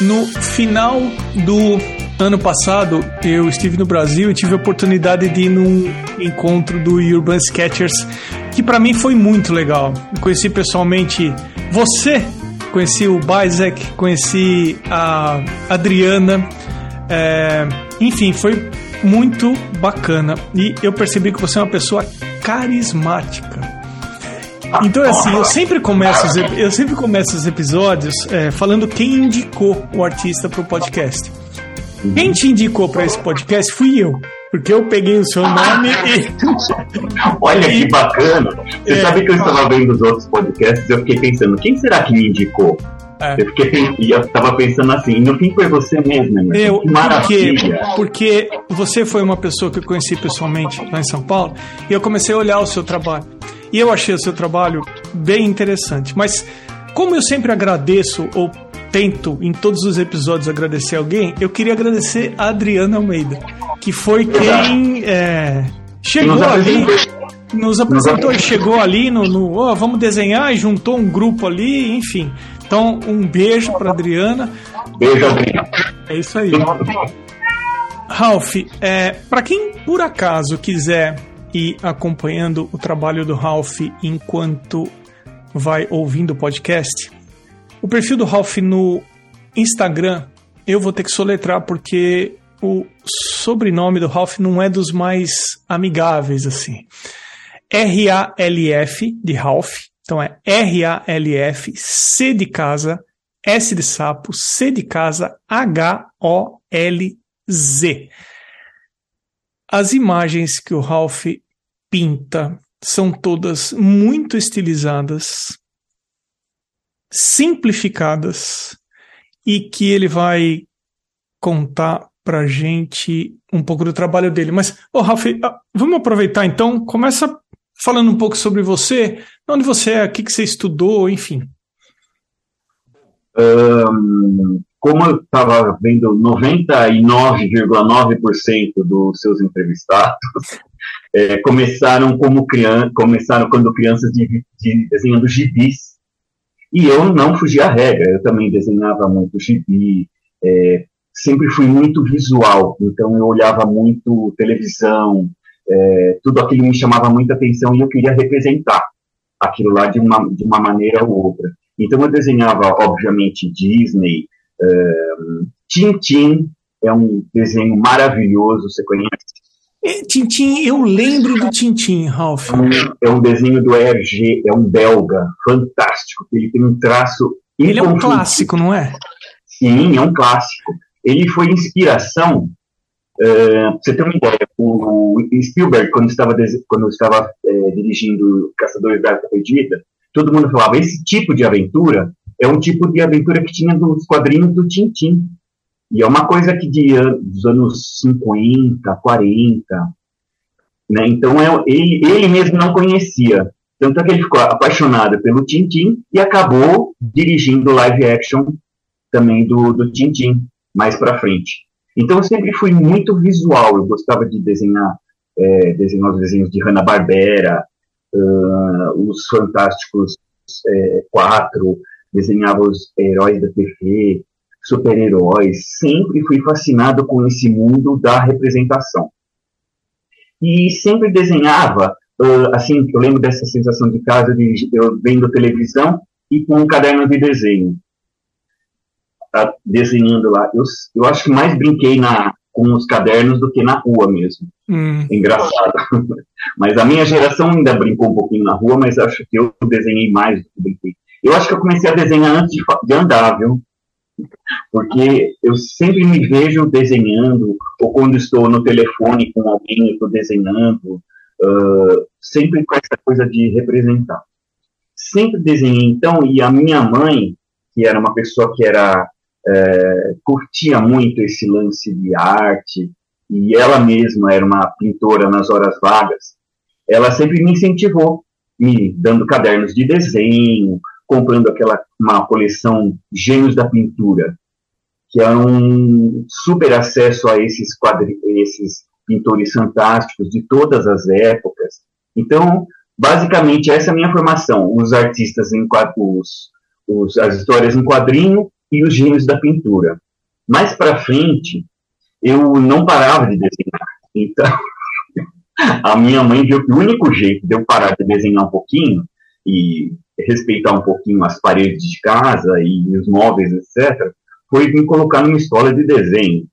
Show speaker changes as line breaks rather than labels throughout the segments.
No final do ano passado eu estive no Brasil e tive a oportunidade de ir num encontro do Urban Sketchers, que para mim foi muito legal. Eu conheci pessoalmente você, conheci o Bizek, conheci a Adriana, é, enfim, foi muito bacana e eu percebi que você é uma pessoa carismática. Então, assim, eu sempre começo os, eu sempre começo os episódios é, falando quem indicou o artista para o podcast. Quem te indicou para esse podcast fui eu. Porque eu peguei o seu nome e.
Olha que bacana! Você é... sabe que eu estava vendo os outros podcasts e eu fiquei pensando, quem será que me indicou? É. Eu fiquei eu estava pensando assim, no fim foi você mesmo, né?
Eu, que maravilha. Porque, porque você foi uma pessoa que eu conheci pessoalmente lá em São Paulo e eu comecei a olhar o seu trabalho. E eu achei o seu trabalho bem interessante. Mas como eu sempre agradeço ou tento em todos os episódios agradecer alguém, eu queria agradecer a Adriana Almeida, que foi quem é, chegou ali, nos apresentou e chegou ali no, no oh, vamos desenhar e juntou um grupo ali, enfim. Então, um beijo para Adriana.
Beijo, Adriana.
É isso aí. Ralph, é, para quem por acaso quiser e acompanhando o trabalho do Ralph enquanto vai ouvindo o podcast. O perfil do Ralph no Instagram eu vou ter que soletrar porque o sobrenome do Ralph não é dos mais amigáveis assim. R-A-L-F de Ralph, então é R-A-L-F, C de casa, S de sapo, C de casa, H-O-L-Z. As imagens que o Ralph pinta são todas muito estilizadas, simplificadas e que ele vai contar pra gente um pouco do trabalho dele. Mas, ô Ralph, ah, vamos aproveitar então, começa falando um pouco sobre você, onde você é, o que, que você estudou, enfim.
Um, como eu estava vendo 99,9% dos seus entrevistados é, começaram como criança, começaram quando crianças de, de, desenhando gibis e eu não fugia à regra, eu também desenhava muito gibi, é, sempre fui muito visual, então eu olhava muito televisão, é, tudo aquilo me chamava muita atenção e eu queria representar aquilo lá de uma, de uma maneira ou outra. Então eu desenhava, obviamente, Disney, Tintin é um desenho maravilhoso, você conhece?
É, Tintin, eu lembro do Tintin, Ralph.
É um desenho do ERG, é um belga, fantástico. Ele tem um traço.
Ele é um clássico, não é?
Sim, é um clássico. Ele foi inspiração. Uh, você tem uma ideia, o, o Spielberg, quando estava, quando estava é, dirigindo Caçadores da Arca Perdida, todo mundo falava: esse tipo de aventura é um tipo de aventura que tinha nos quadrinhos do Tintin. E é uma coisa que de, dos anos 50, 40. Né? Então é, ele, ele mesmo não conhecia. Tanto é que ele ficou apaixonado pelo Tintin e acabou dirigindo live action também do, do Tintin mais para frente. Então eu sempre fui muito visual, eu gostava de desenhar, é, desenhar os desenhos de Hanna-Barbera, uh, os Fantásticos é, Quatro, desenhava os heróis da TV, super-heróis, sempre fui fascinado com esse mundo da representação. E sempre desenhava, uh, assim, eu lembro dessa sensação de casa, de, eu vendo televisão e com um caderno de desenho, tá, desenhando lá. Eu, eu acho que mais brinquei na, com os cadernos do que na rua mesmo. Hum. Engraçado. mas a minha geração ainda brincou um pouquinho na rua, mas acho que eu desenhei mais do que brinquei. Eu acho que eu comecei a desenhar antes de, de andar, viu? Porque eu sempre me vejo desenhando, ou quando estou no telefone com alguém, estou desenhando, uh, sempre com essa coisa de representar. Sempre desenhei, então, e a minha mãe, que era uma pessoa que era é, curtia muito esse lance de arte, e ela mesma era uma pintora nas horas vagas, ela sempre me incentivou, me dando cadernos de desenho, comprando aquela uma coleção Gênios da Pintura, que é um super acesso a esses esses pintores fantásticos de todas as épocas. Então, basicamente essa é a minha formação: os artistas em os, os as histórias em quadrinho e Os Gênios da Pintura. Mais para frente, eu não parava de desenhar. Então, a minha mãe viu que o único jeito de eu parar de desenhar um pouquinho e respeitar um pouquinho as paredes de casa e os móveis, etc., foi me colocar numa escola de desenho.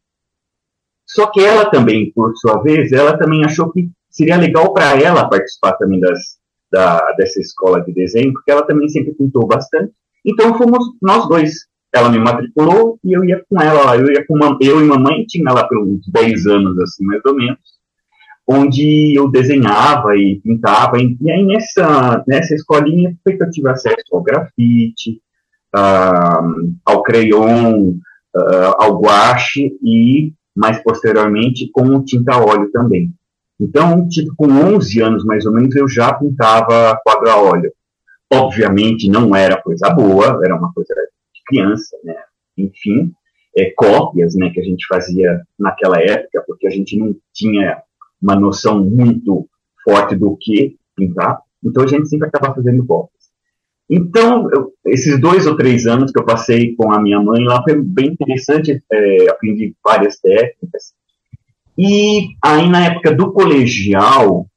Só que ela também, por sua vez, ela também achou que seria legal para ela participar também das, da, dessa escola de desenho, porque ela também sempre pintou bastante. Então fomos nós dois. Ela me matriculou e eu ia com ela Eu ia com uma, eu e mamãe, tinha lá pelos 10 anos, assim, mais ou menos, onde eu desenhava e pintava. E, e aí nessa, nessa escolinha foi que eu tive acesso ao grafite, uh, ao crayon, uh, ao guache e, mais posteriormente, com tinta óleo também. Então, tipo, com 11 anos mais ou menos, eu já pintava quadro a óleo. Obviamente não era coisa boa, era uma coisa de criança, né? Enfim, é, cópias, né, que a gente fazia naquela época, porque a gente não tinha uma noção muito forte do que pintar, então a gente sempre acaba fazendo cópias. Então, eu, esses dois ou três anos que eu passei com a minha mãe lá foi bem interessante, é, aprendi várias técnicas. E aí, na época do colegial,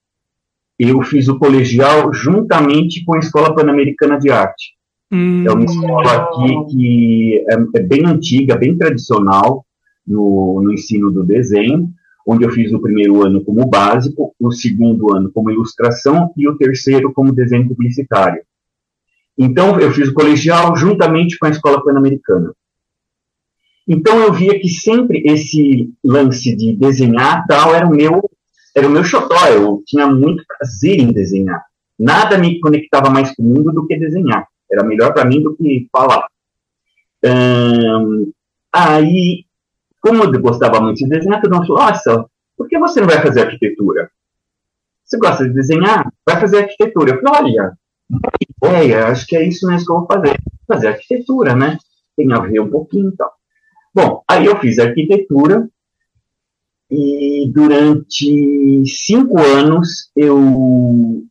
eu fiz o colegial juntamente com a Escola Pan-Americana de Arte. Hum. É uma escola aqui que é, é, bem antiga, bem tradicional no, no ensino do desenho, onde eu fiz o primeiro ano como básico, o segundo ano como ilustração e o terceiro como desenho publicitário. Então, eu fiz o colegial juntamente com a Escola Pan-Americana. Então, eu via que sempre esse lance de desenhar tal era o meu era o meu xodó, eu tinha muito prazer em desenhar. Nada me conectava mais com o mundo do que desenhar. Era melhor para mim do que falar. Hum, aí, como eu gostava muito de desenhar, todo mundo falou, nossa, por que você não vai fazer arquitetura? Você gosta de desenhar? Vai fazer arquitetura. Eu falei, olha, ideia, acho que é isso mesmo que eu vou fazer. Fazer arquitetura, né? Tem a ver um pouquinho e tal. Bom, aí eu fiz arquitetura, e durante cinco anos eu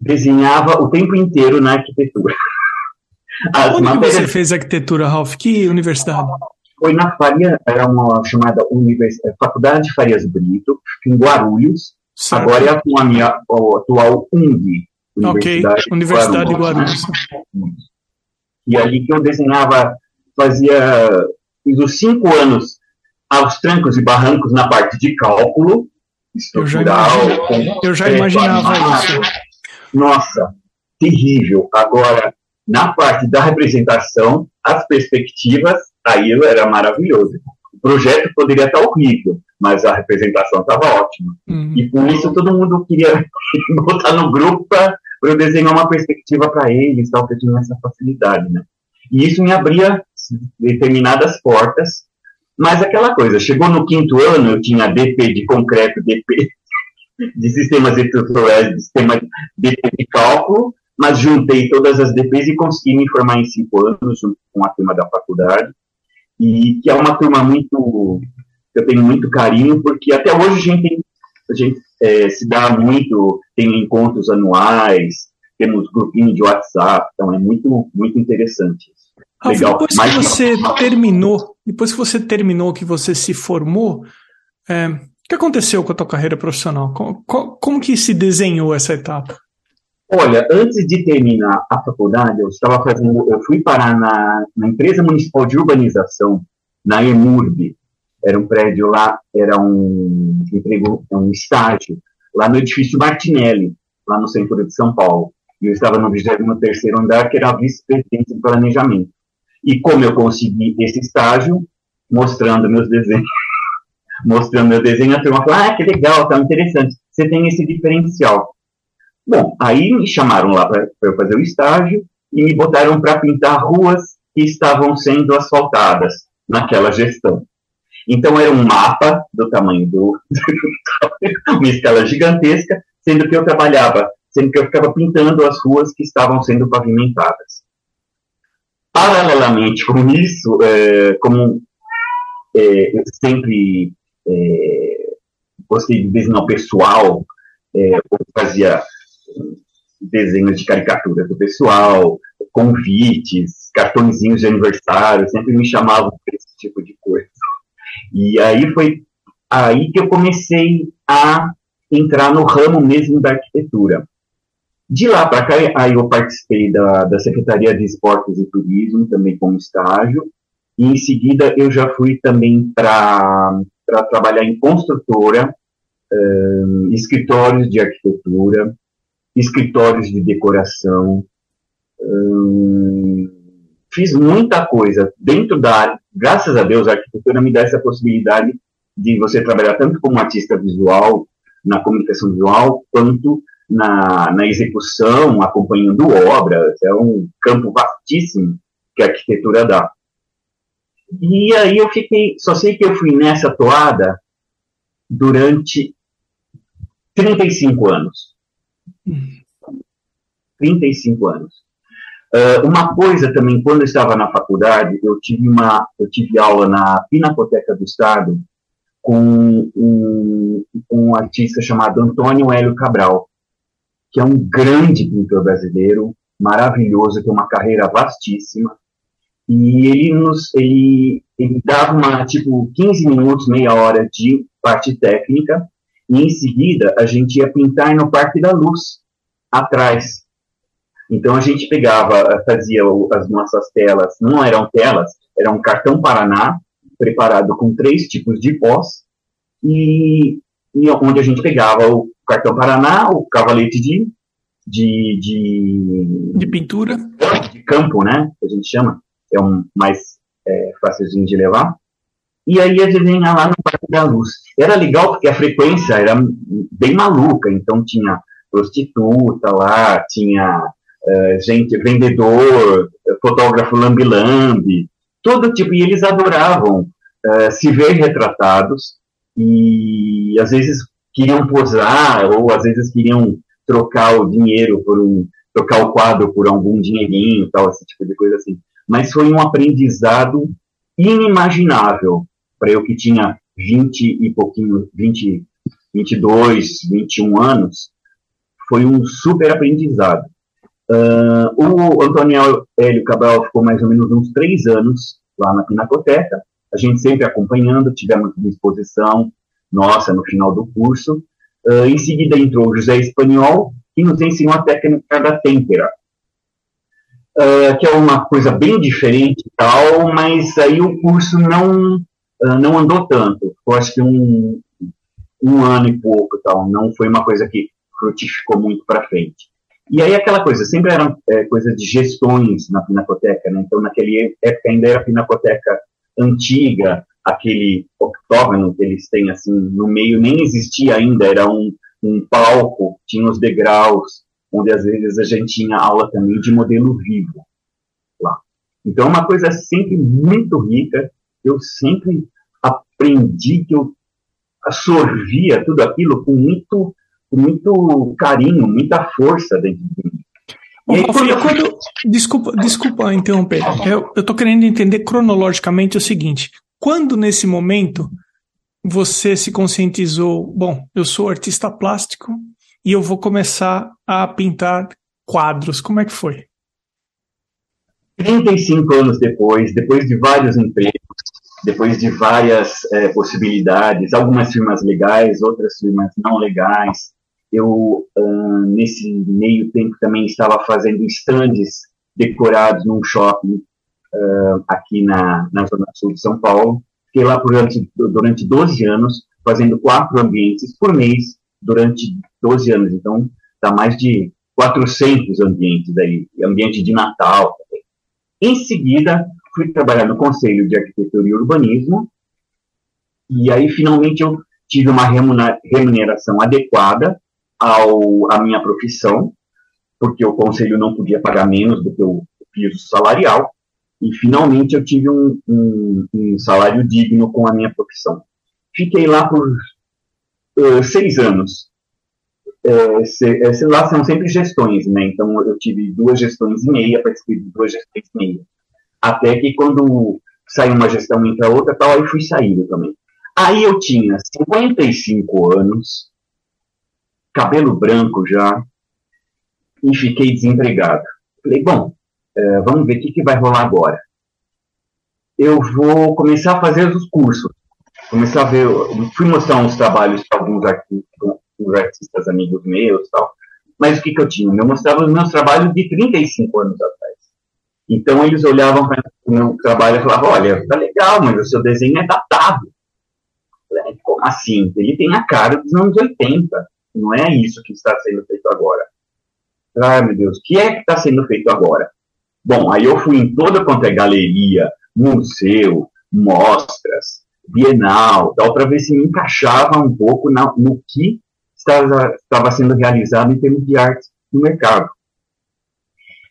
desenhava o tempo inteiro na arquitetura.
As Onde matérias... você fez arquitetura, Ralph? Que universidade?
Foi na Faria, era uma chamada Univers... Faculdade Farias Brito, em Guarulhos. Certo. Agora é com a minha atual UNG,
Universidade, okay. Universidade de Guarulhos. Guarulhos.
E ali que eu desenhava, fazia, fiz os cinco anos aos trancos e barrancos na parte de cálculo estrutural.
Eu já, eu já imaginava isso.
Nossa, terrível. Agora, na parte da representação, as perspectivas, aí era maravilhoso. O projeto poderia estar horrível, mas a representação estava ótima. Uhum. E por isso todo mundo queria botar no grupo para eu desenhar uma perspectiva para eles, tal, que eu tinha essa facilidade, né? E isso me abria determinadas portas mas aquela coisa, chegou no quinto ano, eu tinha DP de concreto, DP de sistemas estruturais, de sistema DP de cálculo, mas juntei todas as DPs e consegui me formar em cinco anos, junto com a turma da faculdade, e que é uma turma muito, que eu tenho muito carinho, porque até hoje a gente, tem, a gente é, se dá muito, tem encontros anuais, temos grupinho de WhatsApp, então é muito, muito interessante.
Legal. Depois que você terminou, depois que você terminou, que você se formou, é, o que aconteceu com a tua carreira profissional? Como, como, que se desenhou essa etapa?
Olha, antes de terminar a faculdade, eu estava fazendo, eu fui parar na, na empresa municipal de urbanização, na EMURB. Era um prédio lá, era um emprego, um estágio, lá no edifício Martinelli, lá no centro de São Paulo. E eu estava no 23 andar, que era vice-presidente de planejamento. E como eu consegui esse estágio, mostrando meus desenhos, mostrando meu desenho, a turma falou, ah, que legal, tá interessante, você tem esse diferencial. Bom, aí me chamaram lá para eu fazer o estágio e me botaram para pintar ruas que estavam sendo asfaltadas naquela gestão. Então era um mapa do tamanho do uma escala gigantesca, sendo que eu trabalhava, sendo que eu ficava pintando as ruas que estavam sendo pavimentadas. Paralelamente com isso, é, como é, eu sempre é, gostei de desenhar pessoal, é, eu fazia desenhos de caricatura do pessoal, convites, cartõezinhos de aniversário, sempre me chamavam por esse tipo de coisa. E aí foi aí que eu comecei a entrar no ramo mesmo da arquitetura. De lá para cá, aí eu participei da, da Secretaria de Esportes e Turismo, também como estágio, e em seguida eu já fui também para trabalhar em construtora, um, escritórios de arquitetura, escritórios de decoração. Um, fiz muita coisa dentro da área. Graças a Deus, a arquitetura me dá essa possibilidade de você trabalhar tanto como artista visual, na comunicação visual, quanto na, na execução, acompanhando obras. É um campo vastíssimo que a arquitetura dá. E aí eu fiquei, só sei que eu fui nessa toada durante 35 anos. 35 anos. Uh, uma coisa também, quando eu estava na faculdade, eu tive, uma, eu tive aula na Pinacoteca do Estado com um, um artista chamado Antônio Hélio Cabral, que é um grande pintor brasileiro, maravilhoso, tem uma carreira vastíssima, e ele nos ele, ele dava uma tipo 15 minutos, meia hora de parte técnica e em seguida a gente ia pintar no Parque da Luz atrás. Então a gente pegava, fazia as nossas telas, não eram telas, era um cartão Paraná preparado com três tipos de pós e, e onde a gente pegava o cartão Paraná, o cavalete de de, de,
de pintura
de campo, né, que a gente chama é um mais é, de levar. E aí a gente vinha lá no Parque da Luz. Era legal porque a frequência era bem maluca, então tinha prostituta lá, tinha uh, gente, vendedor, fotógrafo lambi-lambi, todo tipo, e eles adoravam uh, se ver retratados e às vezes queriam posar ou às vezes queriam trocar o dinheiro por um trocar o quadro por algum dinheirinho, tal, esse tipo de coisa assim mas foi um aprendizado inimaginável para eu que tinha 20 e pouquinho, 20, 22, 21 anos, foi um super aprendizado. Uh, o Antônio Hélio Cabral ficou mais ou menos uns três anos lá na Pinacoteca, a gente sempre acompanhando, tivemos uma exposição nossa no final do curso. Uh, em seguida entrou o José Espanhol, que nos ensinou a técnica da têmpera, uh, que é uma coisa bem diferente e tal, mas aí o curso não, não andou tanto. Eu acho que um, um ano e pouco tal, não foi uma coisa que frutificou muito para frente. E aí aquela coisa, sempre eram é, coisas de gestões na Pinacoteca, né? Então naquele época ainda era a Pinacoteca antiga, aquele octógono que eles têm assim no meio nem existia ainda, era um, um palco, tinha os degraus, onde às vezes a gente tinha aula também de modelo vivo lá. Então, é uma coisa sempre muito rica, eu sempre aprendi que eu absorvia tudo aquilo com muito, com muito carinho, muita força dentro de mim.
Quando, desculpa, desculpa interromper. Eu estou querendo entender cronologicamente o seguinte: quando nesse momento você se conscientizou, bom, eu sou artista plástico, e eu vou começar a pintar quadros. Como é que foi?
35 anos depois, depois de vários empregos, depois de várias é, possibilidades, algumas firmas legais, outras firmas não legais, eu, uh, nesse meio tempo, também estava fazendo estandes decorados num shopping uh, aqui na, na Zona Sul de São Paulo. Fiquei lá durante, durante 12 anos, fazendo quatro ambientes por mês, durante 12 anos. Então, dá mais de 400 ambientes aí, ambiente de Natal. Em seguida, fui trabalhar no Conselho de Arquitetura e Urbanismo, e aí finalmente eu tive uma remuneração adequada ao, à minha profissão, porque o Conselho não podia pagar menos do que o piso salarial, e finalmente eu tive um, um, um salário digno com a minha profissão. Fiquei lá por uh, seis anos. É, se, é, lá são sempre gestões, né? Então eu tive duas gestões e meia, participei de duas gestões e meia. Até que quando saiu uma gestão entra outra, tal, aí fui saindo também. Aí eu tinha 55 anos, cabelo branco já, e fiquei desempregado. Falei, bom, é, vamos ver o que, que vai rolar agora. Eu vou começar a fazer os cursos. Começar a ver, fui mostrar uns trabalhos para alguns alguns artistas amigos meus tal. Mas o que, que eu tinha? Eu mostrava os meus trabalhos de 35 anos atrás. Então eles olhavam para o meu trabalho e falavam: olha, tá legal, mas o seu desenho é datado. Como assim? Ele tem a cara dos anos 80. Não é isso que está sendo feito agora. Ai, meu Deus, o que é que está sendo feito agora? Bom, aí eu fui em toda quanto é galeria, museu, mostras, bienal, tal, para ver se me encaixava um pouco na, no que estava, estava sendo realizado em termos de arte no mercado.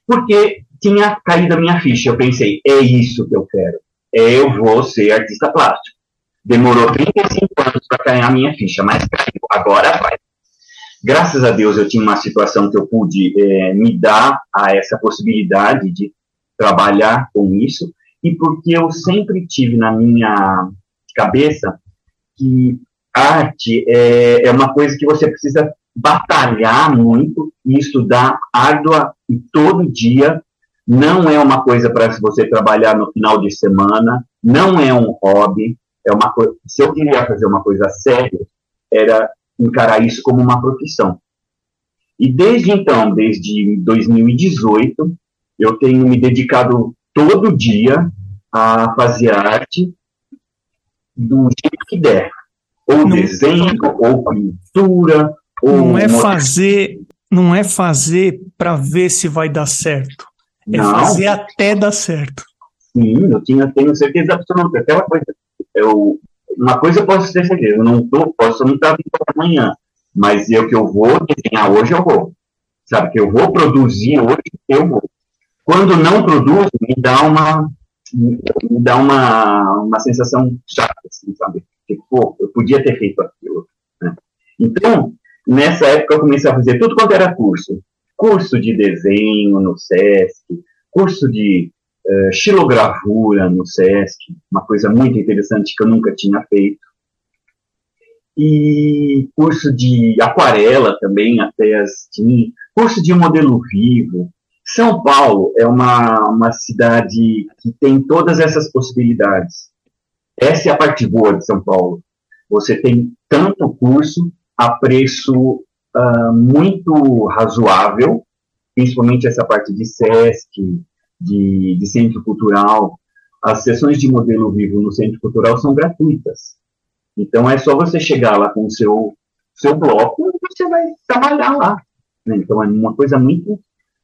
Porque tinha caído a minha ficha. Eu pensei, é isso que eu quero. Eu vou ser artista plástico. Demorou 35 anos para cair a minha ficha, mas caiu. Agora vai. Graças a Deus eu tinha uma situação que eu pude é, me dar a essa possibilidade de trabalhar com isso e porque eu sempre tive na minha cabeça que arte é, é uma coisa que você precisa batalhar muito e estudar árdua e todo dia não é uma coisa para você trabalhar no final de semana, não é um hobby, é uma coisa. Se eu queria fazer uma coisa séria, era encarar isso como uma profissão. E desde então, desde 2018, eu tenho me dedicado todo dia a fazer arte do jeito que der. Ou não, desenho, ou pintura, ou.
Não é fazer, não é fazer para ver se vai dar certo. É não. fazer até dar certo.
Sim, eu tinha, tenho certeza absoluta. Aquela coisa. Eu, uma coisa eu posso ter certeza, eu não tô, posso não estar vindo amanhã, mas eu que eu vou desenhar hoje, eu vou. Sabe, que eu vou produzir hoje, eu vou. Quando não produzo, me dá uma, me dá uma, uma sensação chata, assim, sabe? Tipo, pô, eu podia ter feito aquilo. Né? Então, nessa época eu comecei a fazer tudo quanto era curso curso de desenho no SESC, curso de uh, xilogravura no SESC, uma coisa muito interessante que eu nunca tinha feito. E curso de aquarela também, até assim, curso de modelo vivo. São Paulo é uma, uma cidade que tem todas essas possibilidades. Essa é a parte boa de São Paulo. Você tem tanto curso a preço uh, muito razoável, principalmente essa parte de SESC, de, de centro cultural. As sessões de modelo vivo no centro cultural são gratuitas. Então é só você chegar lá com o seu, seu bloco e você vai trabalhar lá. Né? Então é uma coisa muito,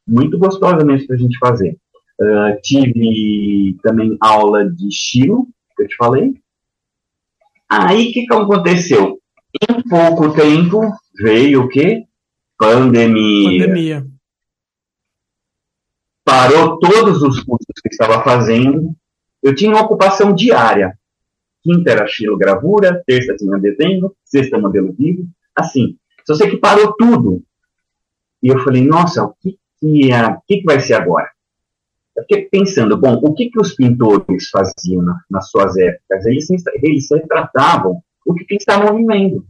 muito gostosa mesmo para a gente fazer. Uh, tive também aula de estilo, que eu te falei. Aí o que, que aconteceu? Em pouco tempo veio o quê? Pandemia. Pandemia. Parou todos os cursos que estava fazendo. Eu tinha uma ocupação diária. Quinta era xilogravura, terça tinha desenho, sexta modelo vivo. Assim, só sei que parou tudo. E eu falei, nossa, o que, que, é, o que, que vai ser agora? Eu fiquei pensando, bom, o que, que os pintores faziam na, nas suas épocas? Eles, eles retratavam o que, que estavam vivendo.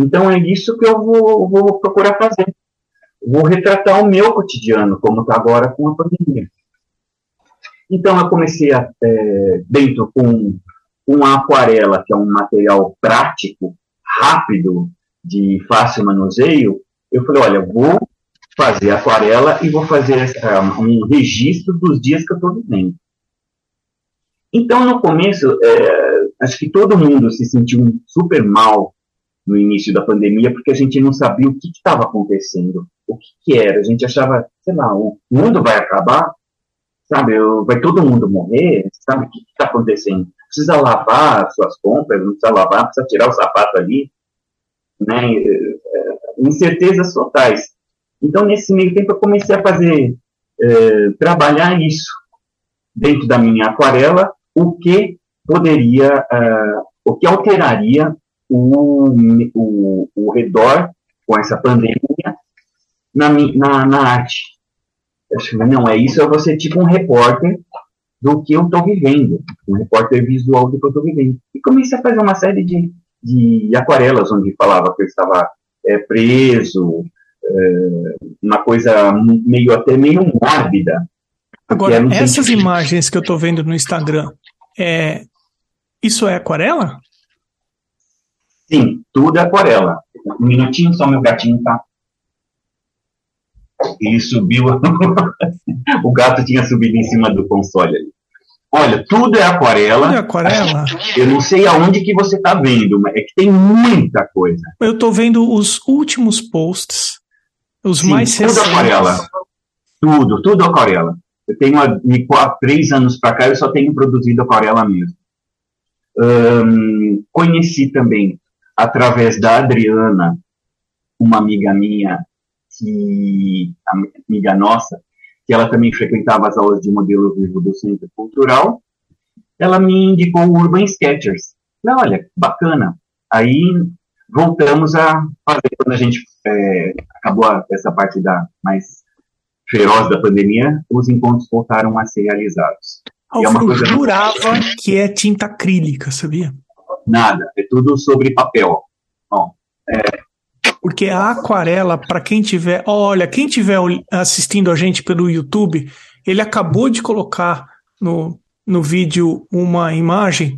Então é isso que eu vou, vou procurar fazer. Vou retratar o meu cotidiano, como está agora com a pandemia. Então eu comecei a, é, dentro com uma aquarela, que é um material prático, rápido, de fácil manuseio. Eu falei, olha, vou fazer aquarela e vou fazer um registro dos dias que eu estou vivendo. Então, no começo, é, acho que todo mundo se sentiu super mal no início da pandemia, porque a gente não sabia o que estava acontecendo, o que, que, era. A gente achava, sei lá, o mundo vai acabar, sabe? Vai todo mundo morrer, sabe? O que está acontecendo? Precisa lavar suas compras, não precisa lavar, precisa tirar o sapato ali, né? É, incertezas totais. Então, nesse meio tempo, eu comecei a fazer, é, trabalhar isso dentro da minha aquarela, o que poderia, uh, o que alteraria o, o, o redor com essa pandemia na, na, na arte. Eu falei, não, é isso, eu vou ser tipo um repórter do que eu estou vivendo, um repórter visual do que eu estou vivendo. E comecei a fazer uma série de, de aquarelas onde falava que eu estava é, preso, é, uma coisa meio até meio mórbida,
Agora, essas imagens que eu estou vendo no Instagram, é, isso é aquarela?
Sim, tudo é aquarela. Um minutinho só, meu gatinho tá. Ele subiu. o gato tinha subido em cima do console ali. Olha, tudo é aquarela. Tudo é
aquarela?
Eu não sei aonde que você está vendo, mas é que tem muita coisa.
Eu estou vendo os últimos posts, os
Sim,
mais
tudo recentes. aquarela. Tudo, tudo aquarela. Eu tenho há três anos para cá, eu só tenho produzido aquarela mesmo. Um, conheci também, através da Adriana, uma amiga minha, que, amiga nossa, que ela também frequentava as aulas de modelo vivo do Centro Cultural, ela me indicou o Urban Sketchers. Falei, olha, bacana. Aí voltamos a fazer, quando a gente é, acabou a, essa parte da mais feroz da pandemia, os encontros voltaram a ser realizados.
Ah, é eu jurava que é tinta acrílica, sabia?
Nada, é tudo sobre papel. Bom, é,
porque a aquarela, para quem tiver, olha, quem tiver assistindo a gente pelo YouTube, ele acabou de colocar no, no vídeo uma imagem.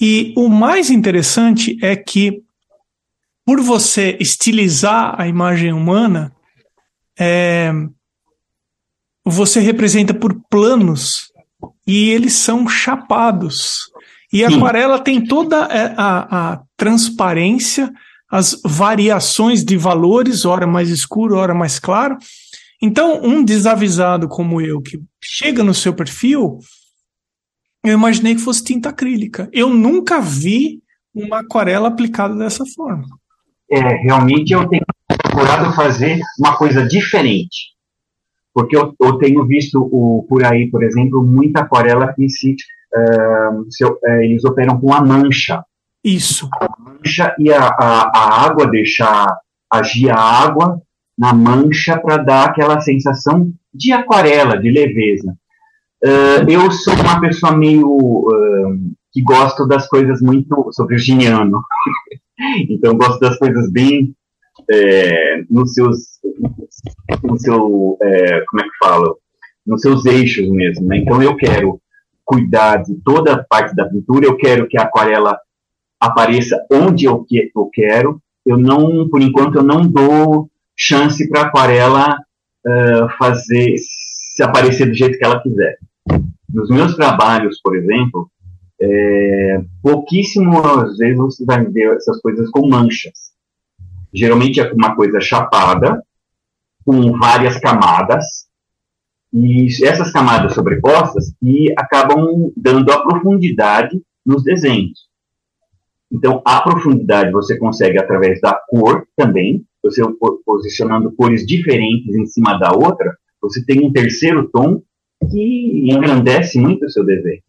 E o mais interessante é que, por você estilizar a imagem humana, é, você representa por planos e eles são chapados. E a aquarela tem toda é, a, a transparência as variações de valores, hora mais escuro, hora mais claro. Então, um desavisado como eu, que chega no seu perfil, eu imaginei que fosse tinta acrílica. Eu nunca vi uma aquarela aplicada dessa forma.
É, realmente eu tenho procurado fazer uma coisa diferente. Porque eu, eu tenho visto o, por aí, por exemplo, muita aquarela que se, se, uh, eles operam com a mancha.
Isso.
A mancha e a, a, a água deixar agir a água na mancha para dar aquela sensação de aquarela, de leveza. Uh, eu sou uma pessoa meio uh, que gosto das coisas muito. Sou virginiano, então gosto das coisas bem é, nos seus. No seu. É, como é que falo? Nos seus eixos mesmo. Né? Então eu quero cuidar de toda a parte da pintura, eu quero que a aquarela apareça onde eu, que, eu quero. Eu não, por enquanto, eu não dou chance para a aquarela uh, fazer se aparecer do jeito que ela quiser. Nos meus trabalhos, por exemplo, é, pouquíssimas vezes você vai ver essas coisas com manchas. Geralmente é uma coisa chapada, com várias camadas, e essas camadas sobrepostas que acabam dando a profundidade nos desenhos. Então, a profundidade você consegue através da cor também, você posicionando cores diferentes em cima da outra, você tem um terceiro tom que engrandece muito o seu desenho.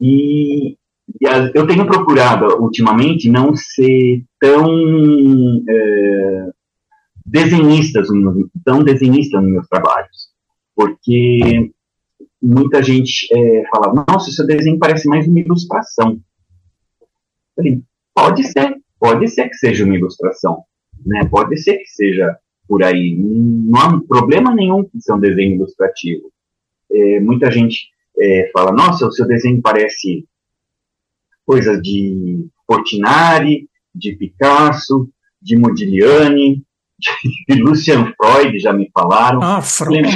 E, eu tenho procurado, ultimamente, não ser tão é, tão desenhista nos meus trabalhos, porque muita gente é, fala, nossa, seu desenho parece mais uma ilustração. Falei, pode ser, pode ser que seja uma ilustração, né? Pode ser que seja por aí. Não há problema nenhum que seja um desenho ilustrativo. É, muita gente é, fala, nossa, o seu desenho parece coisa de Portinari, de Picasso, de Modigliani, de Lucian Freud, já me falaram.
Ah, Freud,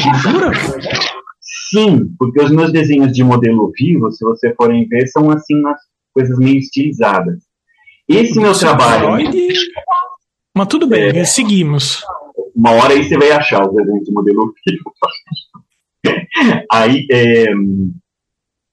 Sim, porque os meus desenhos de modelo vivo, se você forem ver, são assim umas coisas meio estilizadas. Esse meu trabalho. Freud...
Mas tudo bem, é, seguimos.
Uma hora aí você vai achar os desenhos de modelo vivo. aí, é,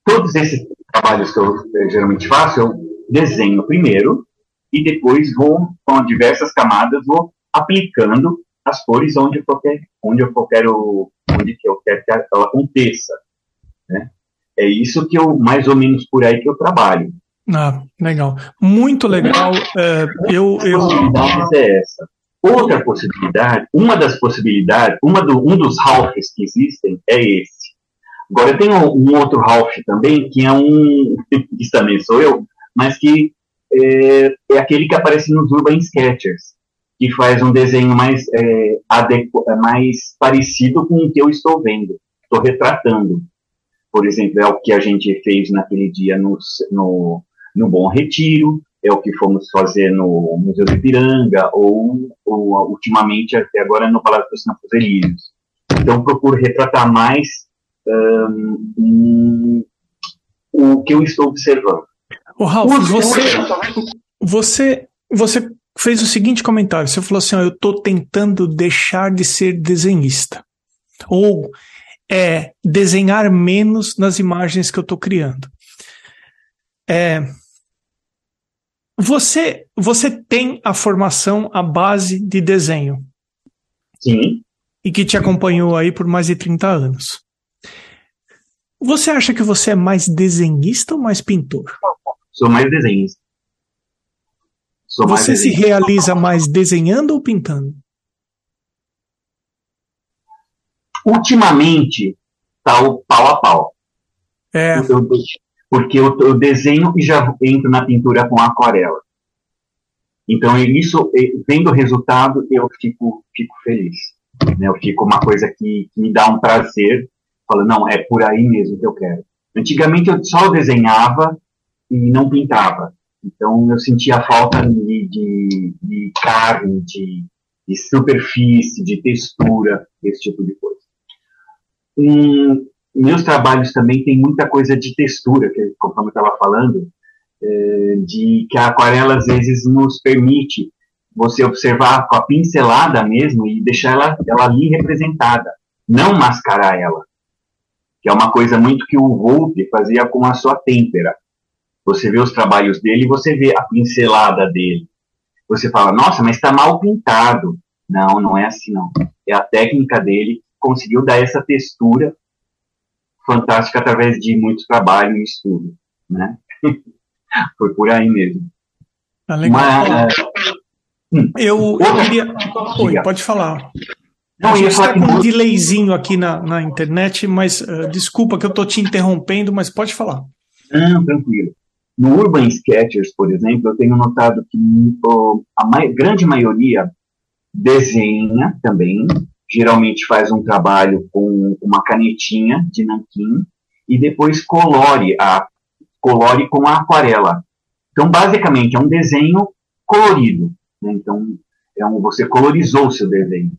todos esses trabalhos que eu é, geralmente faço, eu desenho primeiro e depois vou, com diversas camadas, vou aplicando as cores onde eu quero, onde eu quero, onde eu quero que ela aconteça. Né? É isso que eu, mais ou menos por aí que eu trabalho.
Ah, legal. Muito legal. É, eu, eu...
é essa. Outra possibilidade, uma das possibilidades, uma do, um dos Ralphs que existem é esse. Agora, eu tenho um outro Ralph também, que é um, isso também sou eu, mas que é, é aquele que aparece nos Urban Sketchers, que faz um desenho mais, é, adequ mais parecido com o que eu estou vendo. estou retratando. Por exemplo, é o que a gente fez naquele dia no, no, no Bom Retiro, é o que fomos fazer no Museu do Ipiranga, ou, ou ultimamente, até agora, no Palácio dos Campos Elíseos. Então, procuro retratar mais um, o que eu estou observando.
Ô, Ralf, você, você, você fez o seguinte comentário: você falou assim, ó, eu estou tentando deixar de ser desenhista. Ou é desenhar menos nas imagens que eu estou criando. É, você, você tem a formação, a base de desenho.
Sim.
E que te acompanhou aí por mais de 30 anos. Você acha que você é mais desenhista ou mais pintor?
Sou mais desenhista.
Sou você se realiza mais desenhando ou pintando?
Ultimamente, tá o pau a pau.
É.
Eu, porque eu, eu, desenho e já entro na pintura com aquarela. Então, isso, vendo o resultado, eu fico, fico feliz. Né? Eu fico uma coisa que, que me dá um prazer. Falo, não, é por aí mesmo que eu quero. Antigamente, eu só desenhava e não pintava. Então, eu sentia falta de, de, de carne, de, de superfície, de textura, esse tipo de coisa. Um, meus trabalhos também tem muita coisa de textura, que conforme eu estava falando, é, de que a aquarela às vezes nos permite você observar com a pincelada mesmo e deixar ela, ela ali representada, não mascarar ela, que é uma coisa muito que o Volpe fazia com a sua têmpera. Você vê os trabalhos dele e você vê a pincelada dele. Você fala, nossa, mas está mal pintado. Não, não é assim não. É a técnica dele que conseguiu dar essa textura fantástica através de muito trabalho e estudo, né? Foi por aí mesmo.
Tá legal. Mas, hum, eu, queria... Oi, pode falar. Não, a gente está com um delayzinho aqui na, na internet, mas uh, desculpa que eu estou te interrompendo, mas pode falar.
Não, tranquilo. No Urban Sketchers, por exemplo, eu tenho notado que a grande maioria desenha também, geralmente faz um trabalho com uma canetinha de nanquim e depois colore, a, colore com a aquarela. Então, basicamente, é um desenho colorido. Né? Então, é um, você colorizou o seu desenho.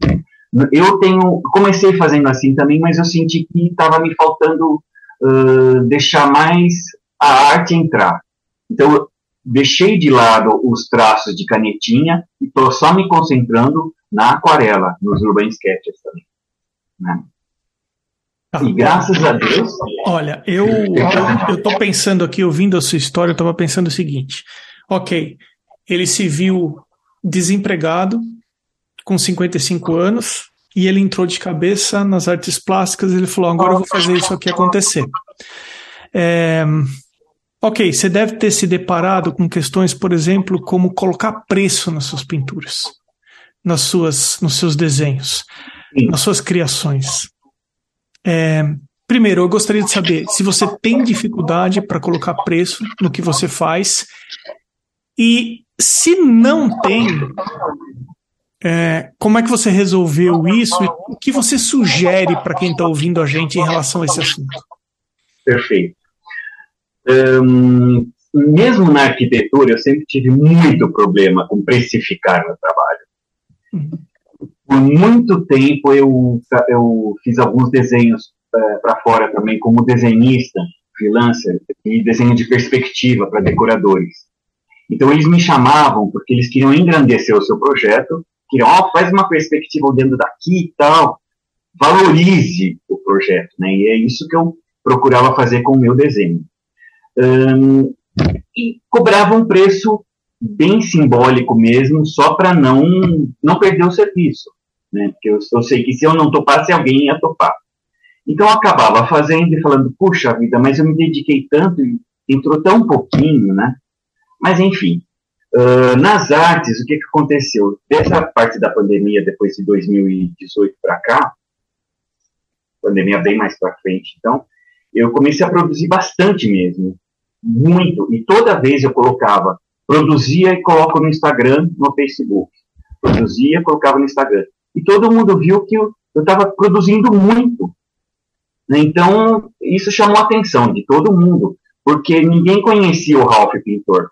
Eu tenho, comecei fazendo assim também, mas eu senti que estava me faltando uh, deixar mais a arte entrar. Então, eu deixei de lado os traços de canetinha e estou só me concentrando na aquarela, nos urban sketches também. Né? Tá. E graças a Deus.
Olha, eu eu tô pensando aqui, ouvindo a sua história, eu estava pensando o seguinte: ok, ele se viu desempregado com 55 anos e ele entrou de cabeça nas artes plásticas. Ele falou: agora eu vou fazer isso aqui acontecer. É, ok, você deve ter se deparado com questões, por exemplo, como colocar preço nas suas pinturas nas suas, nos seus desenhos, Sim. nas suas criações. É, primeiro, eu gostaria de saber se você tem dificuldade para colocar preço no que você faz e se não tem, é, como é que você resolveu isso e o que você sugere para quem está ouvindo a gente em relação a esse assunto?
Perfeito. Mesmo na arquitetura, eu sempre tive muito problema com precificar meu trabalho. Por muito tempo eu, eu fiz alguns desenhos é, para fora também, como desenhista, freelancer, e desenho de perspectiva para decoradores. Então eles me chamavam porque eles queriam engrandecer o seu projeto, queriam, ó, oh, faz uma perspectiva olhando daqui e tal, valorize o projeto, né? E é isso que eu procurava fazer com o meu desenho. Um, e cobrava um preço bem simbólico mesmo, só para não, não perder o serviço. Né? Porque eu, eu sei que se eu não topasse, alguém ia topar. Então eu acabava fazendo e falando, puxa vida, mas eu me dediquei tanto e entrou tão pouquinho, né? Mas enfim, uh, nas artes, o que, que aconteceu? Dessa parte da pandemia, depois de 2018 para cá, pandemia bem mais para frente, então, eu comecei a produzir bastante mesmo, muito, e toda vez eu colocava produzia e coloco no Instagram, no Facebook. Produzia, colocava no Instagram. E todo mundo viu que eu estava produzindo muito. Então, isso chamou a atenção de todo mundo, porque ninguém conhecia o Ralph Pintor.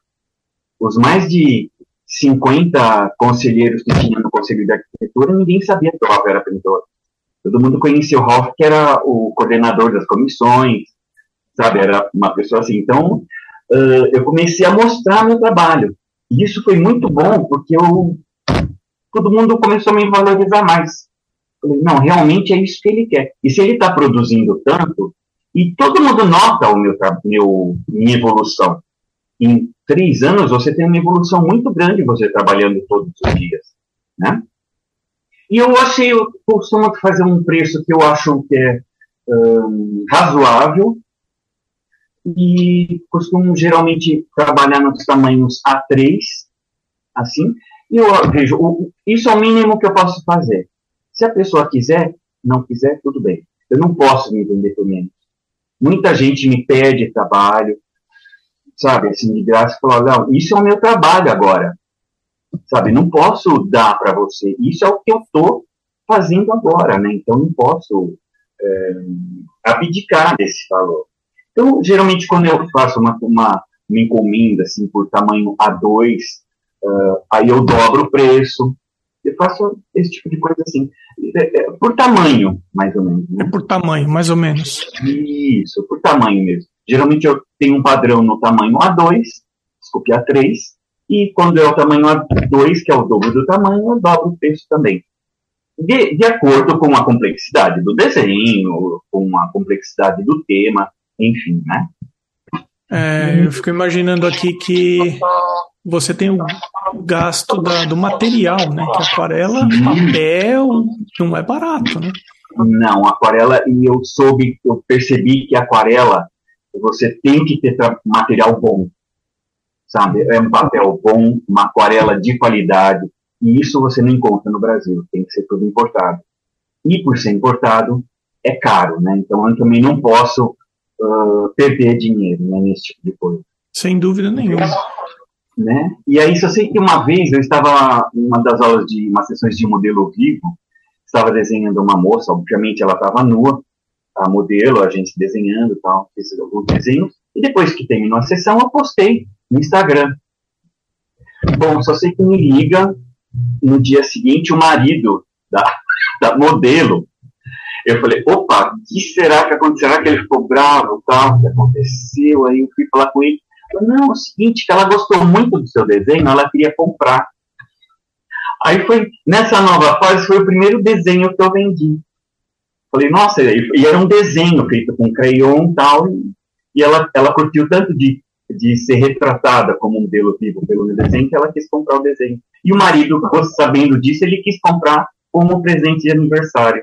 Os mais de 50 conselheiros que tinha no Conselho de Arquitetura, ninguém sabia que o Ralph era pintor. Todo mundo conhecia o Ralph, que era o coordenador das comissões, sabe? Era uma pessoa assim. Então, uh, eu comecei a mostrar meu trabalho. E isso foi muito bom, porque eu, todo mundo começou a me valorizar mais. Falei, não, realmente é isso que ele quer. E se ele está produzindo tanto, e todo mundo nota o meu, meu, minha evolução. Em três anos, você tem uma evolução muito grande você trabalhando todos os dias, né? E eu achei, eu costumo fazer um preço que eu acho que é um, razoável, e costumo geralmente trabalhar nos tamanhos A3, assim, e eu vejo, isso é o mínimo que eu posso fazer. Se a pessoa quiser, não quiser, tudo bem. Eu não posso me vender por menos. Muita gente me pede trabalho, sabe, assim, de graça, falar, não, isso é o meu trabalho agora, sabe, não posso dar para você, isso é o que eu estou fazendo agora, né, então não posso é, abdicar desse valor. Então, geralmente, quando eu faço uma, uma, uma encomenda, assim, por tamanho A2, uh, aí eu dobro o preço, eu faço esse tipo de coisa assim, é, é, por tamanho, mais ou menos.
Né? É por tamanho, mais ou menos.
Isso, por tamanho mesmo. Geralmente eu tenho um padrão no tamanho A2, desculpe, A3, e quando é o tamanho A2, que é o dobro do tamanho, eu dobro o preço também. De, de acordo com a complexidade do desenho, com a complexidade do tema, enfim, né?
É, eu fico imaginando aqui que você tem o gasto da, do material, né? Que aquarela, papel, não é barato, né?
Não, aquarela, e eu soube, eu percebi que aquarela, você tem que ter material bom, sabe? É um papel bom, uma aquarela de qualidade, e isso você não encontra no Brasil, tem que ser tudo importado. E por ser importado, é caro, né? Então eu também não posso uh, perder dinheiro né, nesse tipo de coisa.
Sem dúvida nenhuma
né? E aí só sei que uma vez eu estava uma das aulas de uma sessões de modelo vivo, estava desenhando uma moça, obviamente ela estava nua, a modelo, a gente desenhando, tal, fiz alguns desenhos, e depois que terminou a sessão eu postei no Instagram. Bom, só sei que me liga no dia seguinte o marido da, da modelo. Eu falei, opa, o que será que aconteceu? Será que ele ficou bravo? Tal? O que aconteceu? Aí eu fui falar com ele. Não, é o seguinte, que ela gostou muito do seu desenho, ela queria comprar. Aí foi, nessa nova fase, foi o primeiro desenho que eu vendi. Falei, nossa, e era um desenho feito com crayon e tal, e ela, ela curtiu tanto de, de ser retratada como modelo vivo pelo meu desenho, que ela quis comprar o desenho. E o marido, sabendo disso, ele quis comprar como presente de aniversário.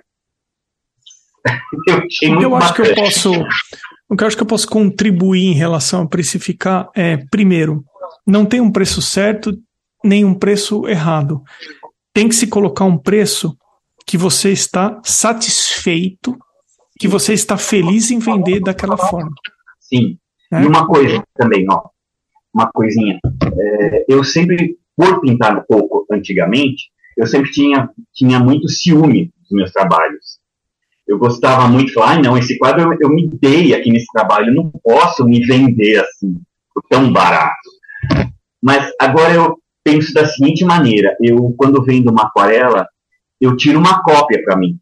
eu achei muito eu acho que eu posso o que eu acho que eu posso contribuir em relação a precificar é, primeiro, não tem um preço certo nem um preço errado. Tem que se colocar um preço que você está satisfeito, que você está feliz em vender daquela forma.
Sim. É? E uma coisa também, ó, uma coisinha. É, eu sempre, por pintar um pouco antigamente, eu sempre tinha, tinha muito ciúme dos meus trabalhos eu gostava muito falar, ah, não, esse quadro eu, eu, me dei aqui nesse trabalho, eu não posso me vender assim, tão barato. Mas agora eu penso da seguinte maneira, eu, quando vendo uma aquarela, eu tiro uma cópia para mim.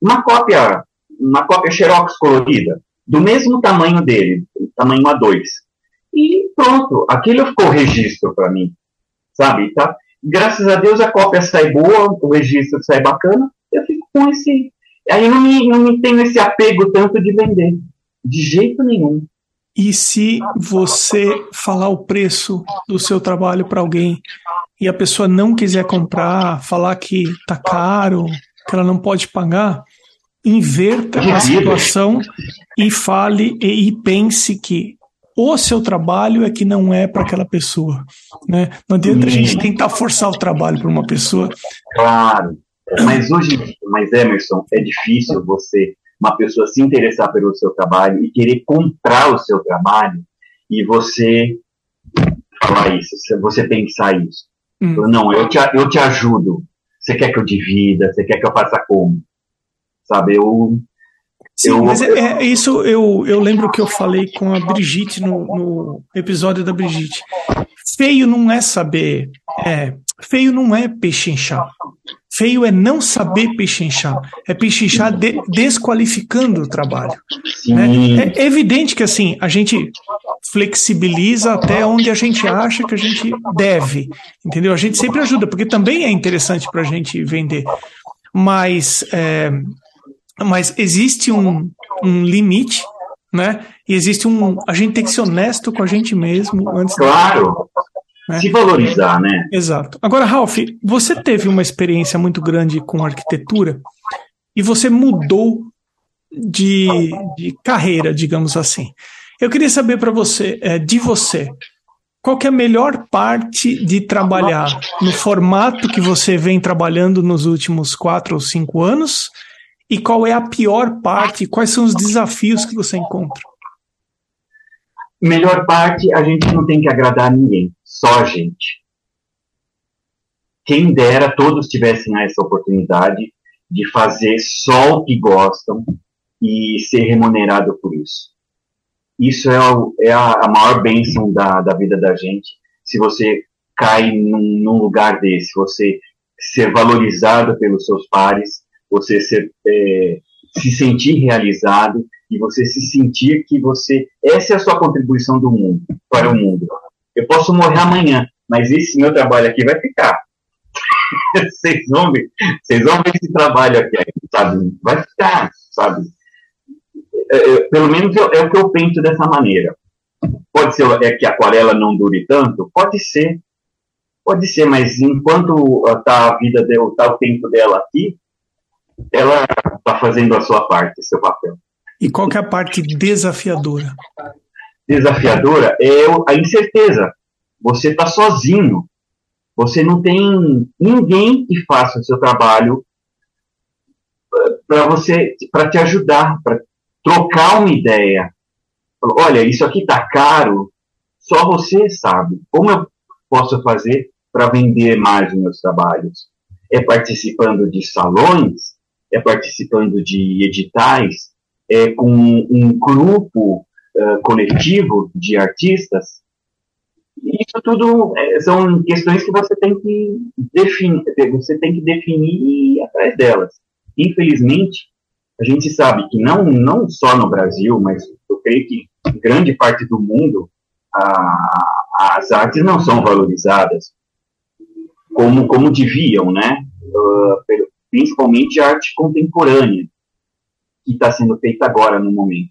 Uma cópia, uma cópia xerox colorida, do mesmo tamanho dele, tamanho A2. E pronto, aquilo ficou registro para mim, sabe? Tá? Graças a Deus a cópia sai boa, o registro sai bacana, eu fico com esse Aí não me, não me tenho esse apego tanto de vender. De jeito nenhum.
E se você falar o preço do seu trabalho para alguém e a pessoa não quiser comprar, falar que tá caro, que ela não pode pagar, inverta a situação e fale e, e pense que o seu trabalho é que não é para aquela pessoa. Né? Não adianta a gente tentar forçar o trabalho para uma pessoa.
Claro. Mas hoje, mas Emerson, é difícil você, uma pessoa se interessar pelo seu trabalho e querer comprar o seu trabalho e você falar isso, você pensar isso. Hum. Não, eu te, eu te ajudo. Você quer que eu divida? Você quer que eu faça como? Sabe, eu
Sim, eu, mas é, é, isso eu, eu lembro que eu falei com a Brigitte no, no episódio da Brigitte. Feio não é saber. É, feio não é pechinchar. Feio é não saber pechinchar. É pechinchar de, desqualificando o trabalho. Né? É, evidente que assim, a gente flexibiliza até onde a gente acha que a gente deve. Entendeu? A gente sempre ajuda, porque também é interessante para a gente vender. Mas é, mas existe um, um limite, né? E existe um. A gente tem que ser honesto com a gente mesmo antes.
Claro. Né? Se valorizar, né?
Exato. Agora, Ralph, você teve uma experiência muito grande com arquitetura e você mudou de, de carreira, digamos assim. Eu queria saber para você, é, de você, qual é a melhor parte de trabalhar no formato que você vem trabalhando nos últimos quatro ou cinco anos e qual é a pior parte? Quais são os desafios que você encontra?
Melhor parte, a gente não tem que agradar ninguém, só a gente. Quem dera todos tivessem essa oportunidade de fazer só o que gostam e ser remunerado por isso. Isso é, o, é a, maior bênção da, da vida da gente. Se você cai num, num lugar desse, você ser valorizado pelos seus pares, você ser, é, se sentir realizado e você se sentir que você essa é a sua contribuição do mundo para o mundo. Eu posso morrer amanhã, mas esse meu trabalho aqui vai ficar. vocês vão ver, vocês vão ver esse trabalho aqui, sabe? Vai ficar, sabe? É, é, pelo menos é, é o que eu penso dessa maneira. Pode ser é que a aquarela não dure tanto, pode ser, pode ser, mas enquanto está a vida dela, está o tempo dela aqui, ela está fazendo a sua parte, seu papel.
E qual que é a parte desafiadora?
Desafiadora é a incerteza. Você está sozinho. Você não tem ninguém que faça o seu trabalho eh, para você, para te ajudar, para trocar uma ideia. Olha, isso aqui está caro. Só você sabe. Como eu posso fazer para vender mais os meus trabalhos? É participando de salões é participando de editais, é com um grupo uh, coletivo de artistas. Isso tudo é, são questões que você tem que definir, você tem que definir e ir atrás delas. Infelizmente, a gente sabe que não não só no Brasil, mas eu creio que em grande parte do mundo a, as artes não são valorizadas como como deviam, né? Uh, principalmente a arte contemporânea, que está sendo feita agora no momento.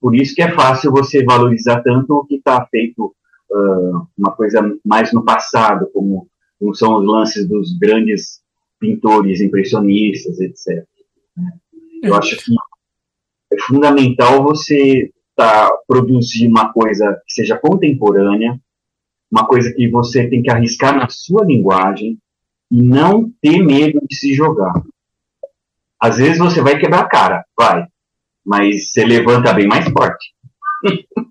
Por isso que é fácil você valorizar tanto o que está feito, uh, uma coisa mais no passado, como, como, são os lances dos grandes pintores impressionistas, etc. Eu acho que é fundamental você tá, produzir uma coisa que seja contemporânea, uma coisa que você tem que arriscar na sua linguagem, e não ter medo de se jogar. Às vezes você vai quebrar a cara, vai, mas você levanta bem mais forte.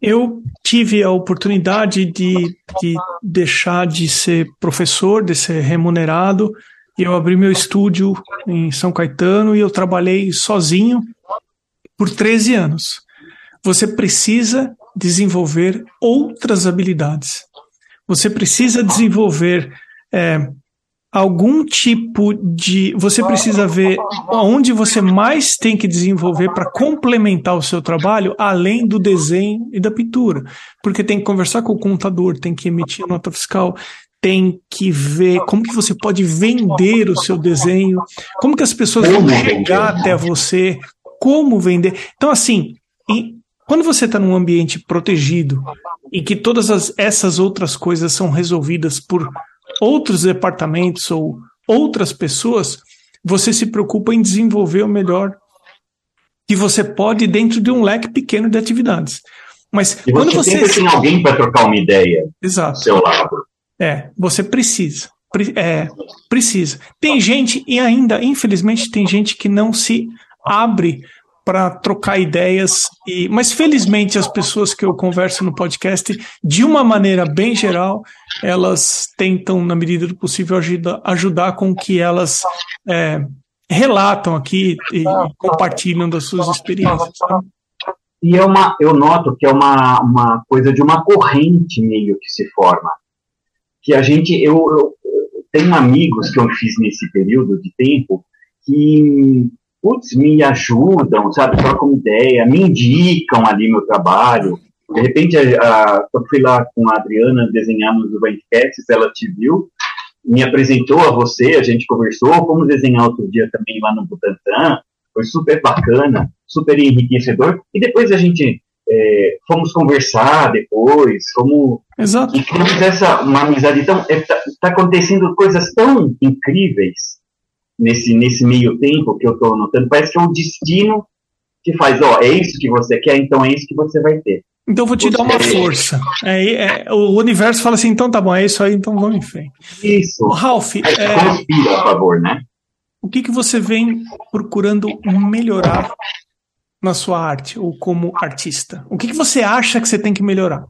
Eu tive a oportunidade de, de deixar de ser professor, de ser remunerado. Eu abri meu estúdio em São Caetano e eu trabalhei sozinho por 13 anos. Você precisa desenvolver outras habilidades. Você precisa desenvolver é, algum tipo de. Você precisa ver onde você mais tem que desenvolver para complementar o seu trabalho, além do desenho e da pintura. Porque tem que conversar com o contador, tem que emitir nota fiscal, tem que ver como que você pode vender o seu desenho, como que as pessoas vão chegar até você, como vender. Então, assim, quando você está num ambiente protegido e que todas as, essas outras coisas são resolvidas por outros departamentos ou outras pessoas, você se preocupa em desenvolver o melhor que você pode dentro de um leque pequeno de atividades. Mas
e quando você, sempre tem alguém para trocar uma ideia
Exato.
do seu lado.
É, você precisa. É, precisa. Tem gente, e ainda, infelizmente, tem gente que não se abre para trocar ideias. E, mas felizmente as pessoas que eu converso no podcast, de uma maneira bem geral, elas tentam, na medida do possível, ajudar, ajudar com que elas é, relatam aqui e compartilham das suas experiências.
E é uma, eu noto que é uma, uma coisa de uma corrente meio que se forma. Que a gente, eu, eu tenho amigos que eu fiz nesse período de tempo que, putz, me ajudam, sabe, trocam ideia, me indicam ali meu trabalho. De repente, a, eu fui lá com a Adriana, desenhamos o Bandcast, ela te viu, me apresentou a você, a gente conversou, fomos desenhar outro dia também lá no Butantã, foi super bacana, super enriquecedor, e depois a gente é, fomos conversar depois, fomos
Exato.
e criamos essa uma amizade. Então, está é, tá, tá acontecendo coisas tão incríveis nesse, nesse meio tempo que eu estou notando. Parece que é um destino que faz, ó, é isso que você quer, então é isso que você vai ter.
Então vou te você... dar uma força. É, é, o universo fala assim, então tá bom, é isso aí, então vamos em frente.
Isso.
Ralph, é,
conspira a favor, né?
O que, que você vem procurando melhorar na sua arte ou como artista? O que, que você acha que você tem que melhorar?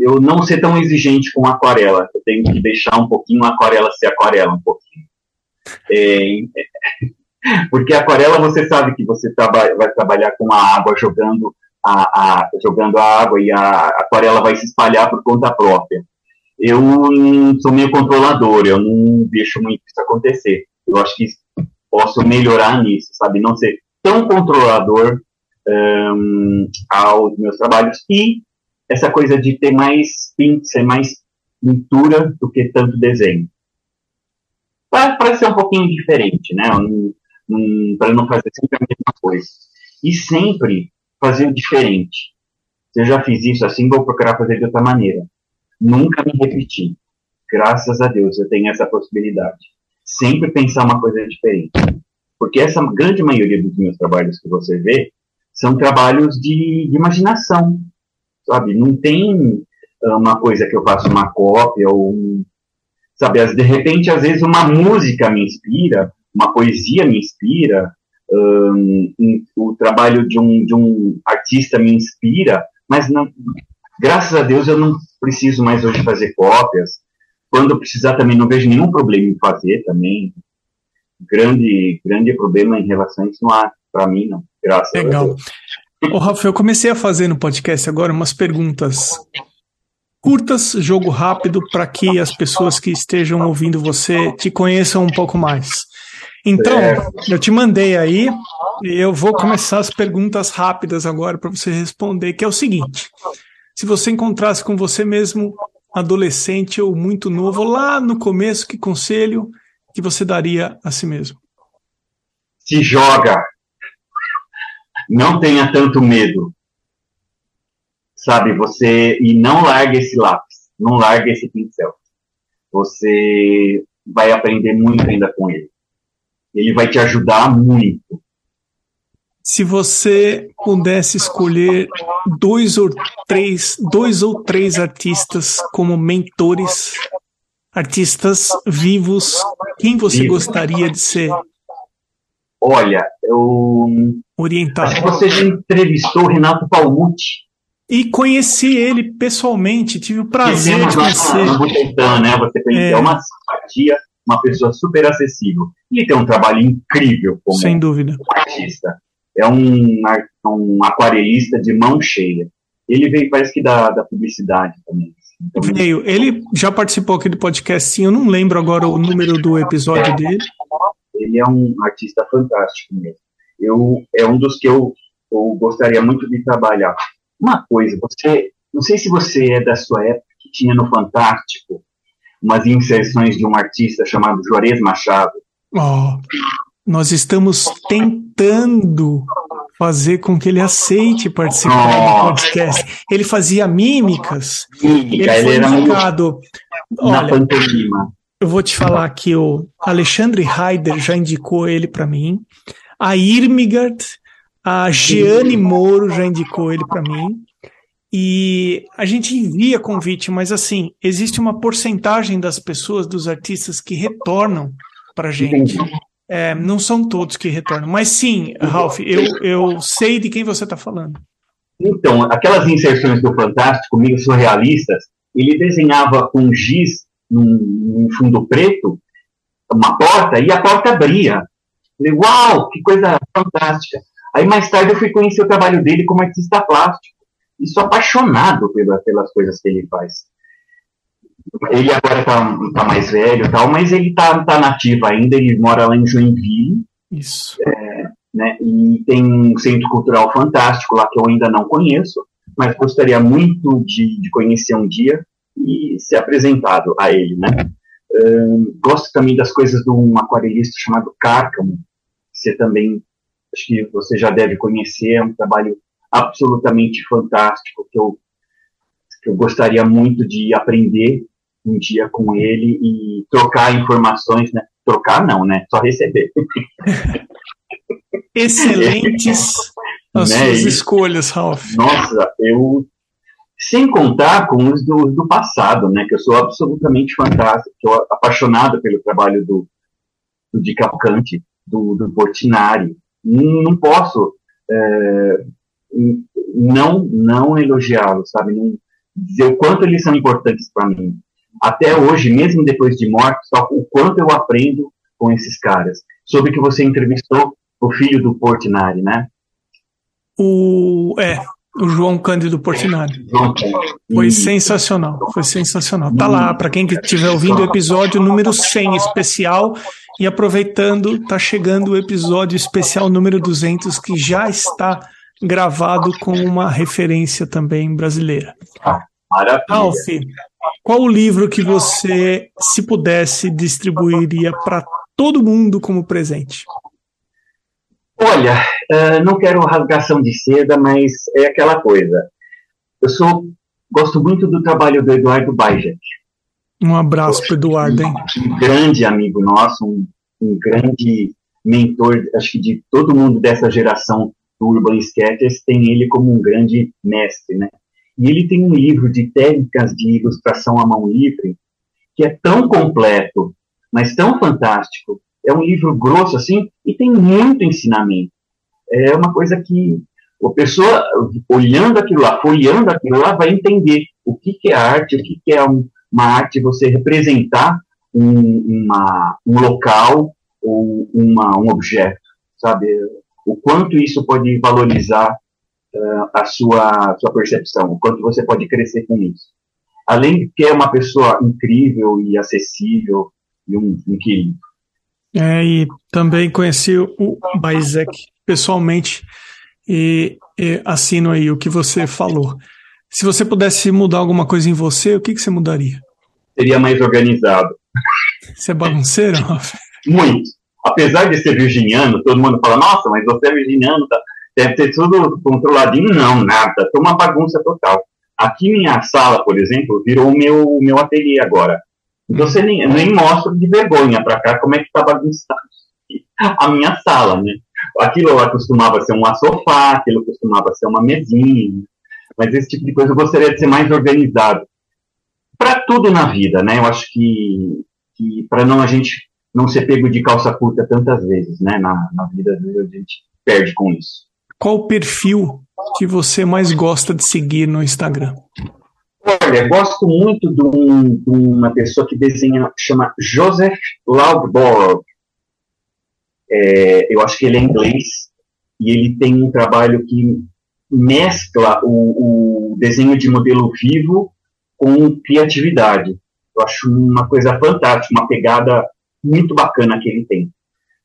Eu não ser tão exigente com aquarela. Eu tenho que deixar um pouquinho a aquarela ser aquarela um pouquinho. É, porque aquarela você sabe que você vai trabalhar com a água jogando a, a, jogando a água e a aquarela vai se espalhar por conta própria. Eu sou meio controlador, eu não deixo muito isso acontecer. Eu acho que posso melhorar nisso, sabe? Não ser tão controlador um, aos meus trabalhos e essa coisa de ter mais mais pintura do que tanto desenho. Para ser um pouquinho diferente, né? Para não fazer sempre a mesma coisa. E sempre fazer diferente. Se eu já fiz isso assim, vou procurar fazer de outra maneira. Nunca me repetir. Graças a Deus eu tenho essa possibilidade. Sempre pensar uma coisa diferente. Porque essa grande maioria dos meus trabalhos que você vê são trabalhos de, de imaginação, sabe? Não tem ah, uma coisa que eu faço uma cópia ou um, sabe? De repente, às vezes uma música me inspira, uma poesia me inspira, um, o trabalho de um, de um artista me inspira, mas não, graças a Deus eu não preciso mais hoje fazer cópias. Quando eu precisar também não vejo nenhum problema em fazer também grande, grande problema em relação a isso não há para mim, não. Graças
Legal.
a Deus.
Ô, Rafa, eu comecei a fazer no podcast agora umas perguntas curtas, jogo rápido, para que as pessoas que estejam ouvindo você te conheçam um pouco mais. Então, eu te mandei aí e eu vou começar as perguntas rápidas agora para você responder, que é o seguinte: se você encontrasse com você mesmo adolescente ou muito novo lá no começo, que conselho que você daria a si mesmo?
Se joga. Não tenha tanto medo. Sabe, você. E não largue esse lápis. Não largue esse pincel. Você vai aprender muito ainda com ele. Ele vai te ajudar muito.
Se você pudesse escolher dois ou três, dois ou três artistas como mentores artistas vivos, quem você Vivo. gostaria de ser?
Olha, eu.
Orientado.
Acho que você já entrevistou o Renato Palmucci.
E conheci ele pessoalmente, tive o prazer de conhecer.
No Butantã, né? Você conheceu é. uma simpatia, uma pessoa super acessível. E tem um trabalho incrível como
Sem dúvida.
artista. É um, um aquarelista de mão cheia. Ele veio, parece que da, da publicidade também.
Veio. Ele já participou aqui do podcast, sim. Eu não lembro agora o número do episódio dele.
Ele é um artista fantástico mesmo. Eu, é um dos que eu, eu gostaria muito de trabalhar. Uma coisa, você, não sei se você é da sua época que tinha no Fantástico umas inserções de um artista chamado Juarez Machado.
Oh, nós estamos tentando fazer com que ele aceite participar oh. do podcast. Ele fazia mímicas.
Mímica, ele, ele era indicado.
Olha, na pantomima. Eu vou te falar que o Alexandre Heider já indicou ele para mim. A Irmigard, a Jeane Moro já indicou ele para mim. E a gente envia convite, mas assim, existe uma porcentagem das pessoas, dos artistas que retornam para gente. É, não são todos que retornam. Mas sim, Ralph, eu, eu sei de quem você está falando.
Então, aquelas inserções do Fantástico, meio surrealistas, ele desenhava com giz num, num fundo preto uma porta e a porta abria. Falei, uau, que coisa fantástica. Aí mais tarde eu fui conhecer o trabalho dele como artista plástico. E sou apaixonado pela, pelas coisas que ele faz. Ele agora está tá mais velho tal, mas ele está tá nativo ainda, ele mora lá em Joinville.
Isso.
É, né, e tem um centro cultural fantástico lá que eu ainda não conheço, mas gostaria muito de, de conhecer um dia e ser apresentado a ele, né? gosto também das coisas de um aquarelista chamado Cárcamo, você também, acho que você já deve conhecer, é um trabalho absolutamente fantástico que eu, que eu gostaria muito de aprender um dia com ele e trocar informações, né? Trocar não, né? Só receber.
Excelentes as né? suas escolhas, Ralph.
Nossa, eu sem contar com os do, do, passado, né? Que eu sou absolutamente fantástico, sou apaixonado pelo trabalho do, do Di Cavalcanti, do, do Portinari. Não, posso é, não não elogiá-lo, sabe? Não dizer o quanto eles são importantes para mim. Até hoje, mesmo depois de morto, só o quanto eu aprendo com esses caras. Soube que você entrevistou o filho do Portinari, né?
O é, o João Cândido Portinari. Foi sensacional, foi sensacional. Tá lá, para quem estiver ouvindo o episódio número 100 especial e aproveitando, tá chegando o episódio especial número 200 que já está gravado com uma referência também brasileira.
Maravilha. Alf,
qual o livro que você, se pudesse, distribuiria para todo mundo como presente?
Olha, uh, não quero rasgação de seda, mas é aquela coisa. Eu sou, gosto muito do trabalho do Eduardo Bajek.
Um abraço para Eduardo, hein?
Um grande amigo nosso, um, um, grande mentor, acho que de todo mundo dessa geração do Urban Sketchers, tem ele como um grande mestre, né? E ele tem um livro de técnicas de ilustração à mão livre que é tão completo, mas tão fantástico, é um livro grosso assim e tem muito ensinamento. É uma coisa que a pessoa, olhando aquilo lá, folheando aquilo lá, vai entender o que, que é arte, o que, que é um, uma arte, você representar um, uma, um local ou uma, um objeto, sabe? O quanto isso pode valorizar uh, a sua, sua percepção, o quanto você pode crescer com isso. Além de que é uma pessoa incrível e acessível e um, um querido.
É, e também conheci o Baizek pessoalmente e, e, assino aí o que você falou. Se você pudesse mudar alguma coisa em você, o que, que você mudaria?
Seria mais organizado.
Você é bagunceiro,
Muito. Apesar de ser virginiano, todo mundo fala, nossa, mas você é virginiano, tá? deve ter tudo controladinho. Não, nada. Tô uma bagunça total. Aqui minha sala, por exemplo, virou o meu, meu ateliê agora. Você nem, nem mostra de vergonha para cá como é que está bagunçado a minha sala, né? Aquilo lá costumava ser um sofá, aquilo costumava ser uma mesinha, mas esse tipo de coisa eu gostaria de ser mais organizado. Para tudo na vida, né? Eu acho que, que para não a gente não ser pego de calça curta tantas vezes, né? Na, na vida a gente perde com isso.
Qual o perfil que você mais gosta de seguir no Instagram?
Olha, gosto muito de, um, de uma pessoa que desenha, chama Joseph Loudborough. É, eu acho que ele é inglês e ele tem um trabalho que mescla o, o desenho de modelo vivo com criatividade. Eu acho uma coisa fantástica, uma pegada muito bacana que ele tem.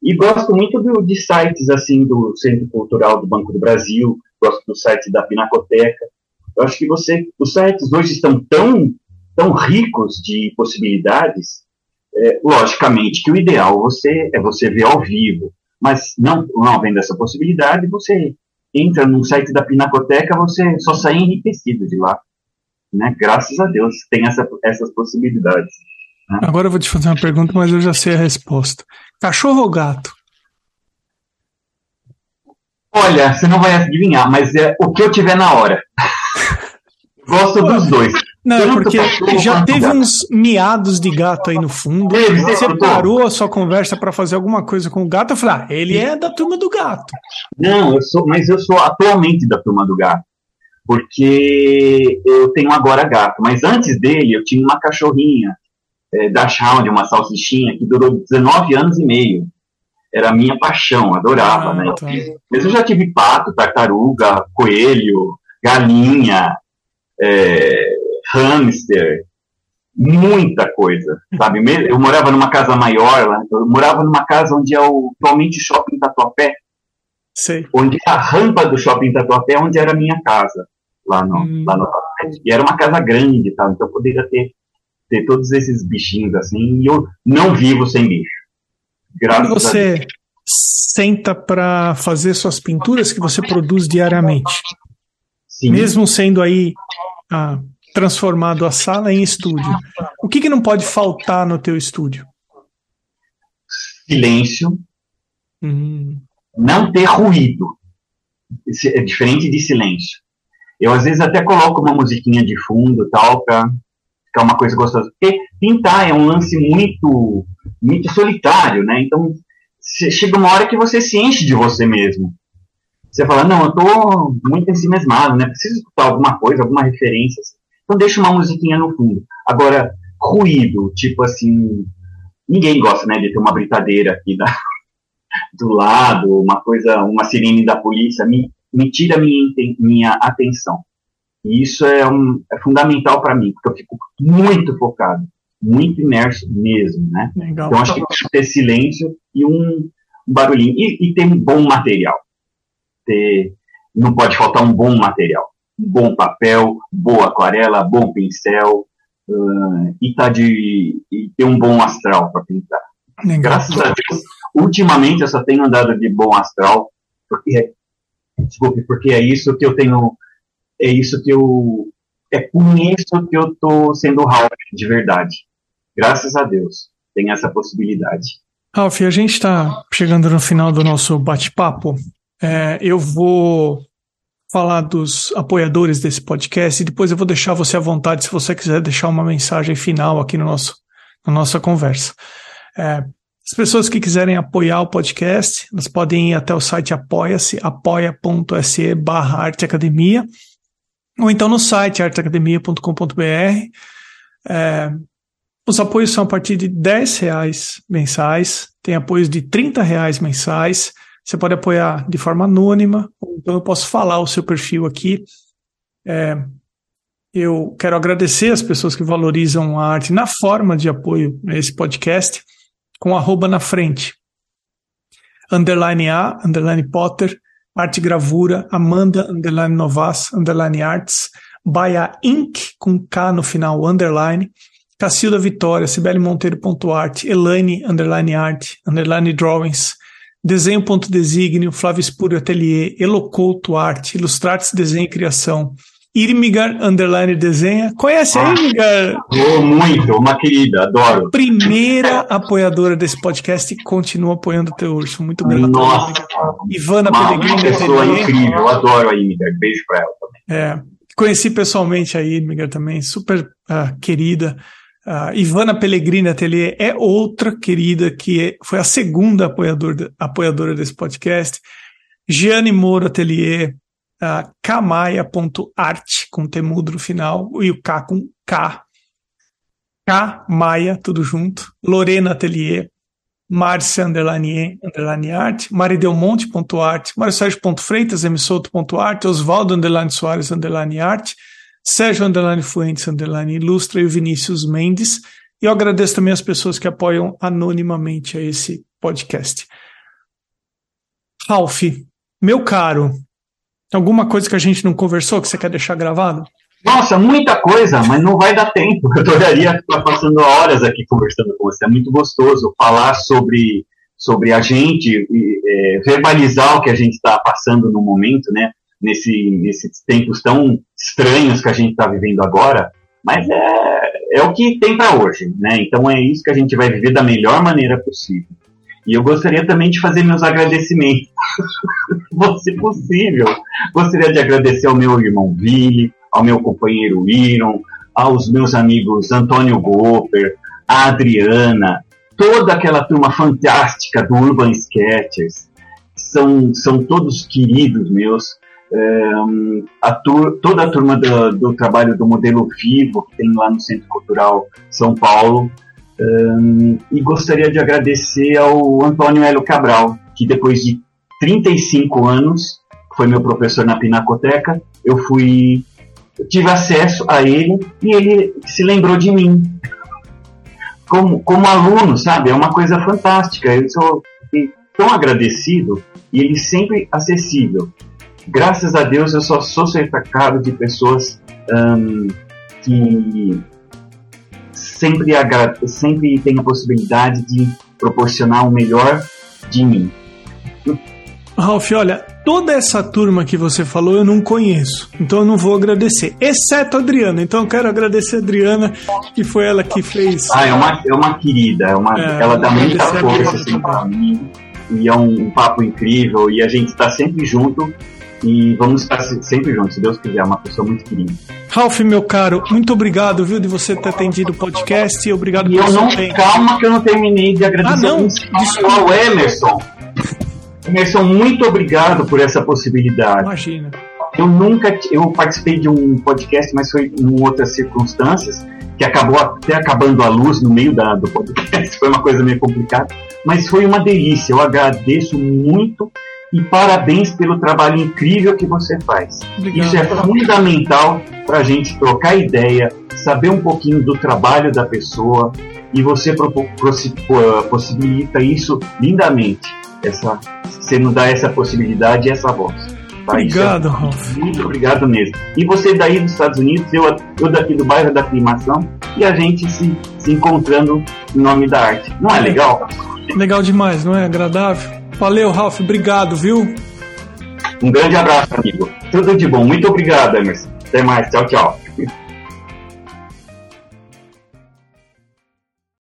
E gosto muito do, de sites assim do Centro Cultural do Banco do Brasil, gosto do site da Pinacoteca. Eu acho que você, os sites hoje estão tão, tão ricos de possibilidades, é, logicamente que o ideal você, é você ver ao vivo, mas não, não havendo essa possibilidade, você entra no site da Pinacoteca, você só sai enriquecido de lá. Né? Graças a Deus tem essa, essas possibilidades.
Né? Agora eu vou te fazer uma pergunta, mas eu já sei a resposta. Cachorro ou gato?
Olha, você não vai adivinhar, mas é o que eu tiver na hora. Gosto dos dois.
Não, é porque já teve uns miados de gato aí no fundo. você parou a sua conversa para fazer alguma coisa com o gato. Eu falei, ah, ele é da turma do gato.
Não, eu sou, mas eu sou atualmente da turma do gato. Porque eu tenho agora gato. Mas antes dele, eu tinha uma cachorrinha. é, Dachshund, uma salsichinha, que durou 19 anos e meio. Era a minha paixão, adorava, ah, né? Tá. Mas eu já tive pato, tartaruga, coelho, galinha, é, hamster, muita coisa, sabe? Eu morava numa casa maior, eu morava numa casa onde é o atualmente shopping Tatuapé,
Sei.
onde a rampa do shopping Tatuapé, onde era a minha casa, lá no, hum. lá no E era uma casa grande, tá? então eu poderia ter, ter todos esses bichinhos assim, e eu não vivo sem bicho.
Graças Quando você senta para fazer suas pinturas que você produz diariamente, Sim. mesmo sendo aí ah, transformado a sala em estúdio. O que, que não pode faltar no teu estúdio?
Silêncio. Uhum. Não ter ruído. É diferente de silêncio. Eu às vezes até coloco uma musiquinha de fundo tal para ficar uma coisa gostosa. Porque pintar é um lance muito muito solitário, né? Então chega uma hora que você se enche de você mesmo. Você fala, não, eu tô muito ensimesmado, né? Preciso escutar alguma coisa, alguma referência. Assim. Então deixa uma musiquinha no fundo. Agora, ruído, tipo assim, ninguém gosta, né, de ter uma britadeira aqui da, do lado, uma coisa, uma sirene da polícia, me, me tira minha, minha atenção. E isso é, um, é fundamental para mim, porque eu fico muito focado, muito imerso mesmo, né? Legal. Então acho que ter silêncio e um, um barulhinho. E, e ter um bom material. Ter, não pode faltar um bom material bom papel, boa aquarela, bom pincel uh, e tá de e ter um bom astral para pintar. Legal. Graças a Deus, ultimamente eu só tenho andado de bom astral porque desculpe, porque é isso que eu tenho, é isso que eu é com isso que eu tô sendo Ralph de verdade. Graças a Deus, tem essa possibilidade.
Ralph, a gente está chegando no final do nosso bate-papo. É, eu vou falar dos apoiadores desse podcast e depois eu vou deixar você à vontade se você quiser deixar uma mensagem final aqui no nosso, na nossa conversa. É, as pessoas que quiserem apoiar o podcast, elas podem ir até o site apoia-se, apoia.se barra arteacademia, ou então no site arteacademia.com.br. É, os apoios são a partir de 10 reais mensais, tem apoios de 30 reais mensais, você pode apoiar de forma anônima, então eu posso falar o seu perfil aqui. É, eu quero agradecer as pessoas que valorizam a arte na forma de apoio a esse podcast, com arroba na frente. Underline A, underline Potter, arte gravura, Amanda, underline Novas, underline Arts, Baia Inc, com K no final, underline, Cacilda Vitória, Sibeli Monteiro.art, Elaine, underline art, underline drawings, Desenho.designio, Flávio Espúrio Atelier, Elocouto Arte, Ilustrates Desenho e Criação, Irmigar Underline Desenha. Conhece a Irmigar?
Oh, muito, uma querida, adoro.
Primeira apoiadora desse podcast e continua apoiando o teu urso. Muito grato.
Nossa.
Ivana uma, Pellegrini. Uma
pessoa Atelier. incrível, adoro a Irmigar. Beijo pra ela também.
É, conheci pessoalmente a Irmigar também, super uh, querida. Ivana Pellegrini Atelier é outra querida que foi a segunda apoiador, apoiadora desse podcast. Giane Moro Atelier, uh, kmaia.art, com temudo no final, e o K com K. K Maia, tudo junto. Lorena Atelier, Márcia Underline, underline Art, maridelmonte.art, Freitas msouto.art, Osvaldo Underline Soares Underline Art, Sérgio Underline Fuentes Underline Ilustra e o Vinícius Mendes. E eu agradeço também as pessoas que apoiam anonimamente a esse podcast. Ralph, meu caro, alguma coisa que a gente não conversou que você quer deixar gravado?
Nossa, muita coisa, mas não vai dar tempo. Eu adoraria estar passando horas aqui conversando com você. É muito gostoso falar sobre, sobre a gente, e, é, verbalizar o que a gente está passando no momento, né? Nesse, nesses tempos tão estranhos que a gente está vivendo agora, mas é, é o que tem para hoje, né? Então é isso que a gente vai viver da melhor maneira possível. E eu gostaria também de fazer meus agradecimentos, se possível. Gostaria de agradecer ao meu irmão Billy, ao meu companheiro Iron, aos meus amigos Antônio Goper, a Adriana, toda aquela turma fantástica do Urban Sketchers. São, são todos queridos meus a tur toda a turma do, do, trabalho do modelo vivo que tem lá no Centro Cultural São Paulo, Um, e gostaria de agradecer ao Antônio Hélio Cabral, que depois de 35 anos, foi meu professor na Pinacoteca, eu fui eu tive acesso a ele e ele se lembrou de mim. Como, como aluno, sabe? É uma coisa fantástica. Eu sou tão agradecido e ele sempre acessível. Graças a Deus eu só sou cercado de pessoas um, que sempre, sempre têm a possibilidade de proporcionar o melhor de mim.
Ralf, olha, toda essa turma que você falou eu não conheço, então eu não vou agradecer, exceto a Adriana. Então eu quero agradecer a Adriana, que foi ela que fez.
Ah, é uma, é uma querida, é uma, é, ela dá muita força assim, pra mim, e é um, um papo incrível, e a gente está sempre junto. E vamos estar sempre juntos, se Deus quiser, uma pessoa muito querida.
Ralf, meu caro, muito obrigado, viu, de você ter atendido o podcast. Obrigado
e
por
eu não, Calma que eu não terminei de agradecer
ah, não?
ao Emerson Emerson, muito obrigado por essa possibilidade.
Imagina.
Eu nunca, eu participei de um podcast, mas foi em outras circunstâncias, que acabou até acabando a luz no meio da, do podcast, foi uma coisa meio complicada, mas foi uma delícia. Eu agradeço muito e parabéns pelo trabalho incrível que você faz. Obrigado. Isso é fundamental para a gente trocar ideia, saber um pouquinho do trabalho da pessoa e você possibilita isso lindamente essa, você nos dá essa possibilidade e essa voz.
Tá? Obrigado, é, Ralf.
Muito obrigado mesmo. E você daí dos Estados Unidos, eu, eu daqui do bairro da Aclimação, e a gente se, se encontrando em nome da arte. Não é legal?
Legal demais, não é? Agradável. Valeu, Ralf. Obrigado, viu?
Um grande abraço, amigo. Tudo de bom. Muito obrigado, Emerson. Até mais. Tchau, tchau.